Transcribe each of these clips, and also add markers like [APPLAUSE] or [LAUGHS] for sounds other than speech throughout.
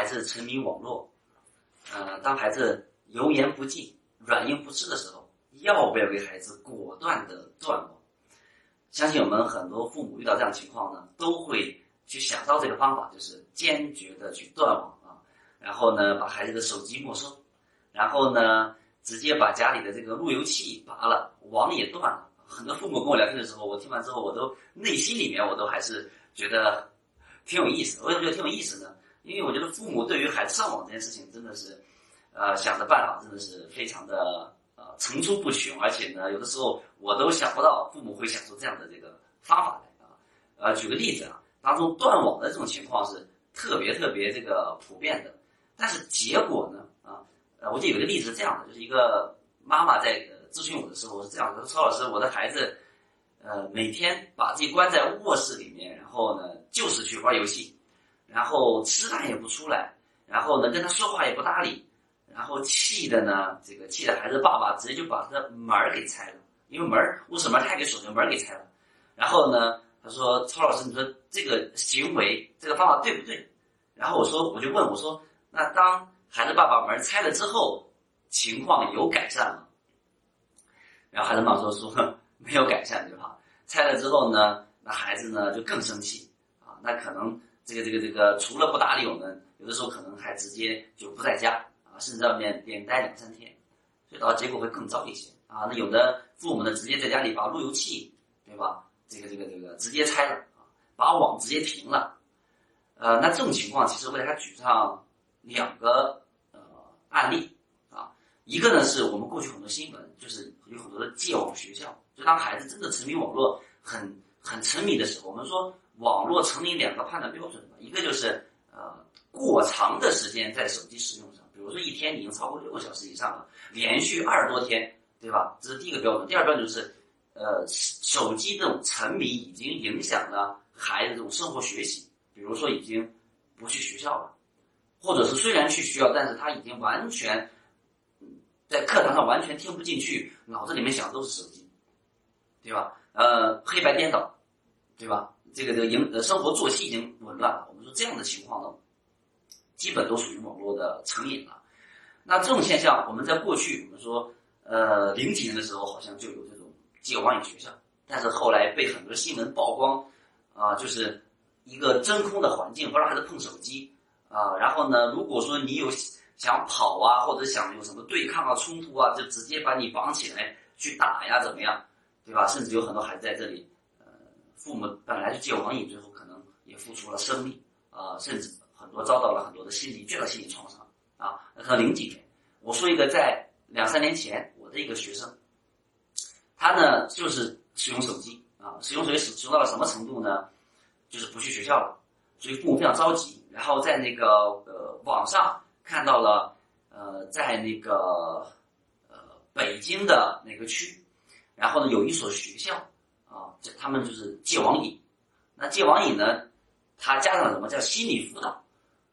孩子沉迷网络，呃，当孩子油盐不进、软硬不吃的时候，要不要给孩子果断的断网？相信我们很多父母遇到这样情况呢，都会去想到这个方法，就是坚决的去断网啊，然后呢，把孩子的手机没收，然后呢，直接把家里的这个路由器拔了，网也断了。很多父母跟我聊天的时候，我听完之后，我都内心里面我都还是觉得挺有意思。为什么觉得挺有意思呢？因为我觉得父母对于孩子上网这件事情，真的是，呃，想的办法真的是非常的呃层出不穷，而且呢，有的时候我都想不到父母会想出这样的这个方法来啊。呃，举个例子啊，当中断网的这种情况是特别特别这个普遍的，但是结果呢，啊，呃，我就有一个例子是这样的，就是一个妈妈在咨询我的时候是这样的：说，曹老师，我的孩子，呃，每天把自己关在卧室里面，然后呢，就是去玩游戏。然后吃饭也不出来，然后呢跟他说话也不搭理，然后气的呢，这个气的孩子爸爸直接就把他门给拆了，因为门儿卧室门他给锁着，门给拆了。然后呢，他说：“曹老师，你说这个行为这个方法对不对？”然后我说，我就问我说：“那当孩子爸爸门拆了之后，情况有改善吗？”然后孩子妈妈说：“说 [LAUGHS] 没有改善，对吧？拆了之后呢，那孩子呢就更生气啊，那可能。”这个这个这个，除了不搭理我们，有的时候可能还直接就不在家啊，甚至在外面连待两三天，所以到结果会更糟一些啊。那有的父母呢，直接在家里把路由器，对吧？这个这个这个直接拆了，把网直接停了。呃，那这种情况，其实我给大家举上两个呃案例啊。一个呢，是我们过去很多新闻，就是有很多的戒网学校，就当孩子真的沉迷网络很很沉迷的时候，我们说。网络成瘾两个判断标准吧一个就是呃过长的时间在手机使用上，比如说一天已经超过六个小时以上了，连续二十多天，对吧？这是第一个标准。第二标准是，呃，手机这种沉迷已经影响了孩子这种生活学习，比如说已经不去学校了，或者是虽然去学校，但是他已经完全在课堂上完全听不进去，脑子里面想的都是手机，对吧？呃，黑白颠倒，对吧？这个这个营呃生活作息已经紊乱了，我们说这样的情况呢，基本都属于网络的成瘾了。那这种现象，我们在过去我们说，呃零几年的时候好像就有这种戒网瘾学校，但是后来被很多新闻曝光，啊，就是一个真空的环境，不让孩子碰手机啊。然后呢，如果说你有想跑啊，或者想有什么对抗啊、冲突啊，就直接把你绑起来去打呀，怎么样，对吧？甚至有很多孩子在这里。父母本来就戒网瘾，最后可能也付出了生命啊，甚至很多遭到了很多的心理巨大心理创伤啊。那可能零几年，我说一个在两三年前，我的一个学生，他呢就是使用手机啊，使用手机使使用到了什么程度呢？就是不去学校了，所以父母非常着急，然后在那个呃网上看到了呃在那个呃北京的哪个区，然后呢有一所学校。啊这他们就是戒网瘾，那戒网瘾呢，它加上什么叫心理辅导？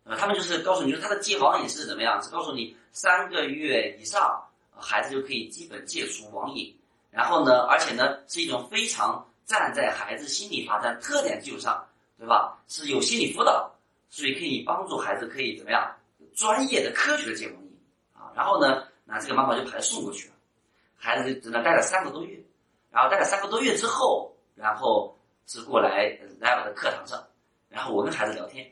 呃，他们就是告诉你说他的戒网瘾是怎么样？是告诉你三个月以上孩子就可以基本戒除网瘾，然后呢，而且呢是一种非常站在孩子心理发展特点基础上，对吧？是有心理辅导，所以可以帮助孩子可以怎么样专业的科学的戒网瘾啊？然后呢，那这个妈妈就把他送过去了，孩子在那待了三个多月，然后待了三个多月之后。然后是过来来我的课堂上，然后我跟孩子聊天，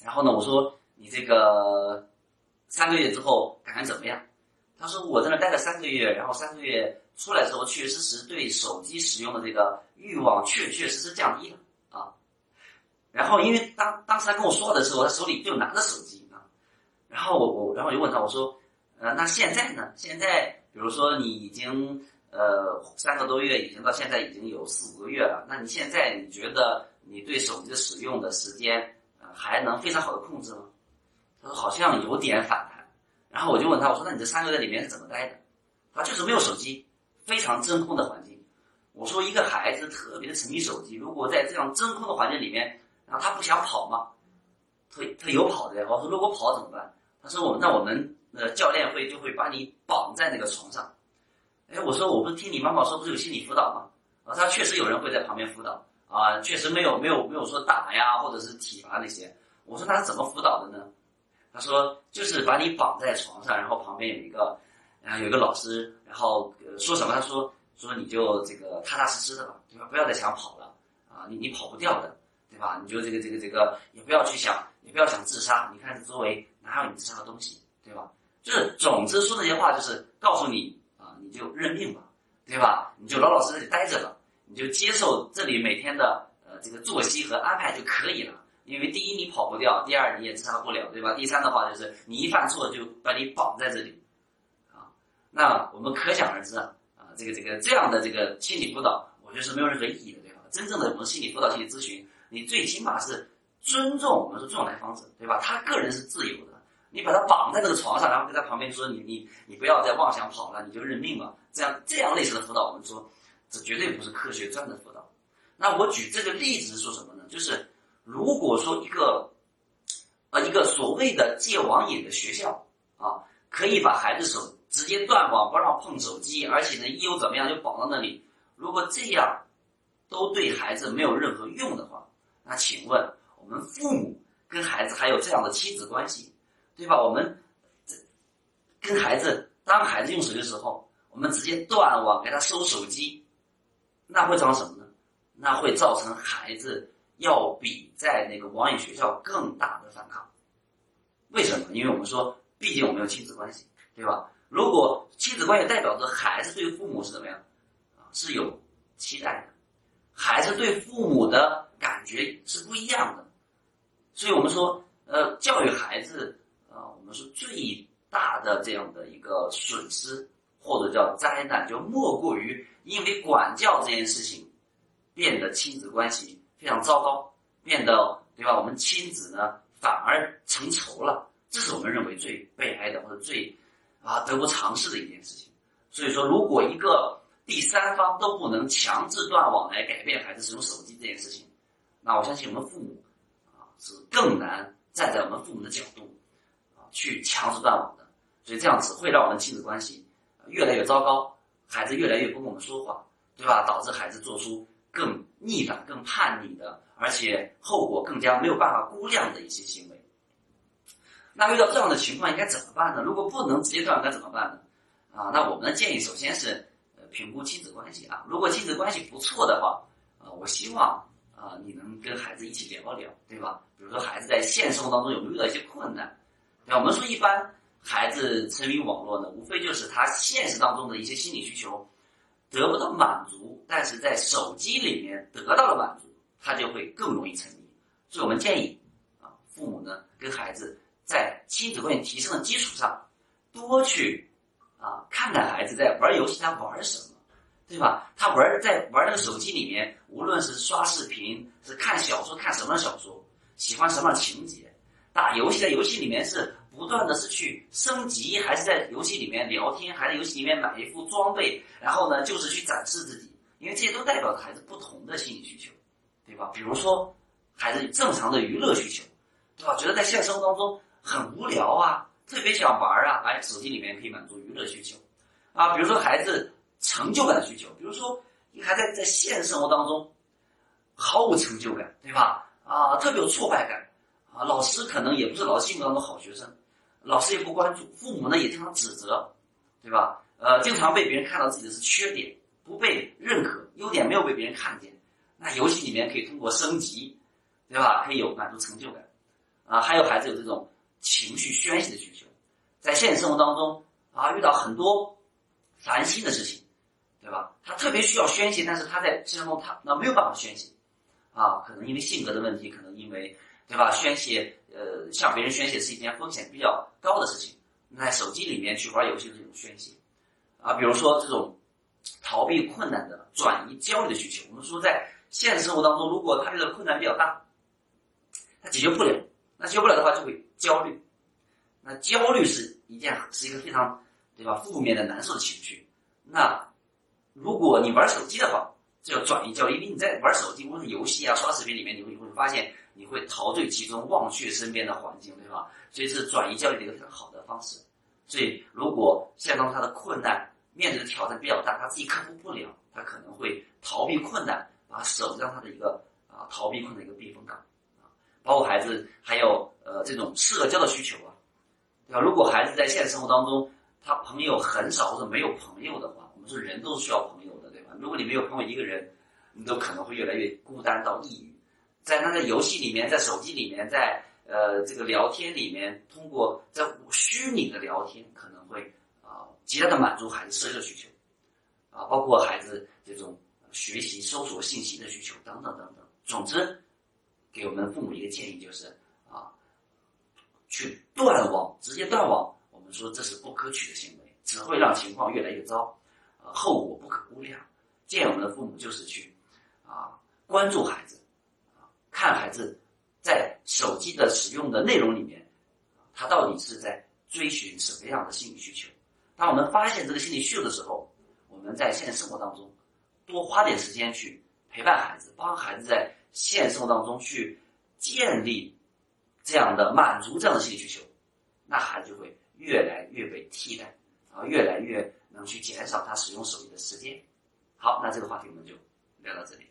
然后呢，我说你这个三个月之后感觉怎么样？他说我在那待了三个月，然后三个月出来之后，确确实实对手机使用的这个欲望确确实实降低了啊。然后因为当当时他跟我说的时候，他手里就拿着手机啊，然后我我然后我就问他我说，呃，那现在呢？现在比如说你已经。呃，三个多月已经到现在已经有四五个月了。那你现在你觉得你对手机的使用的时间，还能非常好的控制吗？他说好像有点反弹。然后我就问他，我说那你这三个月里面是怎么待的？他就是没有手机，非常真空的环境。我说一个孩子特别的沉迷手机，如果在这样真空的环境里面，然后他不想跑吗？他他有跑的呀。我说如果跑怎么办？他说我那我们呃教练会就会把你绑在那个床上。哎，我说我不是听你妈妈说不是有心理辅导吗？啊，他确实有人会在旁边辅导啊，确实没有没有没有说打呀或者是体罚那些。我说他是怎么辅导的呢？他说就是把你绑在床上，然后旁边有一个，然后有一个老师，然后说什么？他说说你就这个踏踏实实的吧，对吧？不要再想跑了啊，你你跑不掉的，对吧？你就这个这个这个也不要去想，也不要想自杀。你看周围哪有你自杀的东西，对吧？就是总之说这些话，就是告诉，你就认命吧，对吧？你就老老实实待着吧，你就接受这里每天的呃这个作息和安排就可以了。因为第一你跑不掉，第二你也自杀不了，对吧？第三的话就是你一犯错就把你绑在这里，啊，那我们可想而知啊，啊，这个这个这样的这个心理辅导，我觉得是没有任何意义的，对吧？真正的我们心理辅导、心理咨询，你最起码是尊重我们说重来访者，对吧？他个人是自由的，你把他绑在这个床上，然后跟他旁边说你你你不要再妄想跑了，你就认命了，这样这样类似的辅导，我们说这绝对不是科学专的辅导。那我举这个例子是说什么呢？就是。如果说一个，呃，一个所谓的戒网瘾的学校啊，可以把孩子手直接断网，不让碰手机，而且呢，一有怎么样就绑到那里。如果这样都对孩子没有任何用的话，那请问我们父母跟孩子还有这样的亲子关系，对吧？我们跟孩子当孩子用手机的时候，我们直接断网给他收手机，那会造成什么呢？那会造成孩子。要比在那个网瘾学校更大的反抗，为什么？因为我们说，毕竟我们有亲子关系，对吧？如果亲子关系代表着孩子对父母是怎么样啊？是有期待的，孩子对父母的感觉是不一样的。所以我们说，呃，教育孩子，我们说最大的这样的一个损失或者叫灾难，就莫过于因为管教这件事情变得亲子关系。非常糟糕，变得对吧？我们亲子呢反而成仇了，这是我们认为最悲哀的或者最啊得不偿失的一件事情。所以说，如果一个第三方都不能强制断网来改变孩子使用手机这件事情，那我相信我们父母啊是更难站在我们父母的角度去强制断网的。所以这样只会让我们亲子关系越来越糟糕，孩子越来越不跟我们说话，对吧？导致孩子做出。更逆反、更叛逆的，而且后果更加没有办法估量的一些行为。那遇到这样的情况应该怎么办呢？如果不能直接断，该怎么办呢？啊，那我们的建议首先是评估亲子关系啊。如果亲子关系不错的话，啊，我希望啊你能跟孩子一起聊一聊，对吧？比如说孩子在现实生活当中有没有遇到一些困难？那我们说一般孩子沉迷网络呢，无非就是他现实当中的一些心理需求。得不到满足，但是在手机里面得到了满足，他就会更容易沉迷。所以我们建议啊，父母呢跟孩子在亲子关系提升的基础上，多去啊看看孩子在玩游戏他玩什么，对吧？他玩在玩那个手机里面，无论是刷视频，是看小说，看什么小说，喜欢什么情节，打游戏在游戏里面是。不断的是去升级，还是在游戏里面聊天，还是游戏里面买一副装备，然后呢，就是去展示自己，因为这些都代表着孩子不同的心理需求，对吧？比如说，孩子正常的娱乐需求，对吧？觉得在现实生活当中很无聊啊，特别想玩啊，哎，手机里面可以满足娱乐需求，啊，比如说孩子成就感的需求，比如说你还在在现实生活当中毫无成就感，对吧？啊，特别有挫败感，啊，老师可能也不是老师心目当中好学生。老师也不关注，父母呢也经常指责，对吧？呃，经常被别人看到自己的是缺点，不被认可，优点没有被别人看见。那游戏里面可以通过升级，对吧？可以有满足成就感，啊，还有孩子有这种情绪宣泄的需求，在现实生活当中啊，遇到很多烦心的事情，对吧？他特别需要宣泄，但是他在现实中他那没有办法宣泄，啊，可能因为性格的问题，可能因为对吧？宣泄。呃，向别人宣泄是一件风险比较高的事情。在手机里面去玩游戏的这种宣泄，啊，比如说这种逃避困难的、转移焦虑的需求。我们说，在现实生活当中，如果他这个困难比较大，他解决不了，那解决不了的话就会焦虑。那焦虑是一件是一个非常对吧负面的难受的情绪。那如果你玩手机的话，就要转移焦虑，因为你在玩手机，无论是游戏啊、刷视频里面，你会你会发现。你会陶醉其中，忘却身边的环境，对吧？所以是转移焦虑的一个非常好的方式。所以，如果现当他的困难面对的挑战比较大，他自己克服不了，他可能会逃避困难，把手让他的一个啊逃避困难一个避风港啊。包括孩子还有呃这种社交的需求啊对吧，如果孩子在现实生活当中，他朋友很少或者没有朋友的话，我们说人都是需要朋友的，对吧？如果你没有朋友一个人，你都可能会越来越孤单到抑郁。在他的游戏里面，在手机里面，在呃这个聊天里面，通过在虚拟的聊天，可能会啊极大的满足孩子社交需求，啊，包括孩子这种学习、搜索信息的需求等等等等。总之，给我们父母一个建议就是啊，去断网，直接断网。我们说这是不可取的行为，只会让情况越来越糟，呃，后果不可估量。建议我们的父母就是去啊关注孩子。看孩子在手机的使用的内容里面，他到底是在追寻什么样的心理需求？当我们发现这个心理需求的时候，我们在现实生活当中多花点时间去陪伴孩子，帮孩子在现实生活当中去建立这样的满足这样的心理需求，那孩子就会越来越被替代，然后越来越能去减少他使用手机的时间。好，那这个话题我们就聊到这里。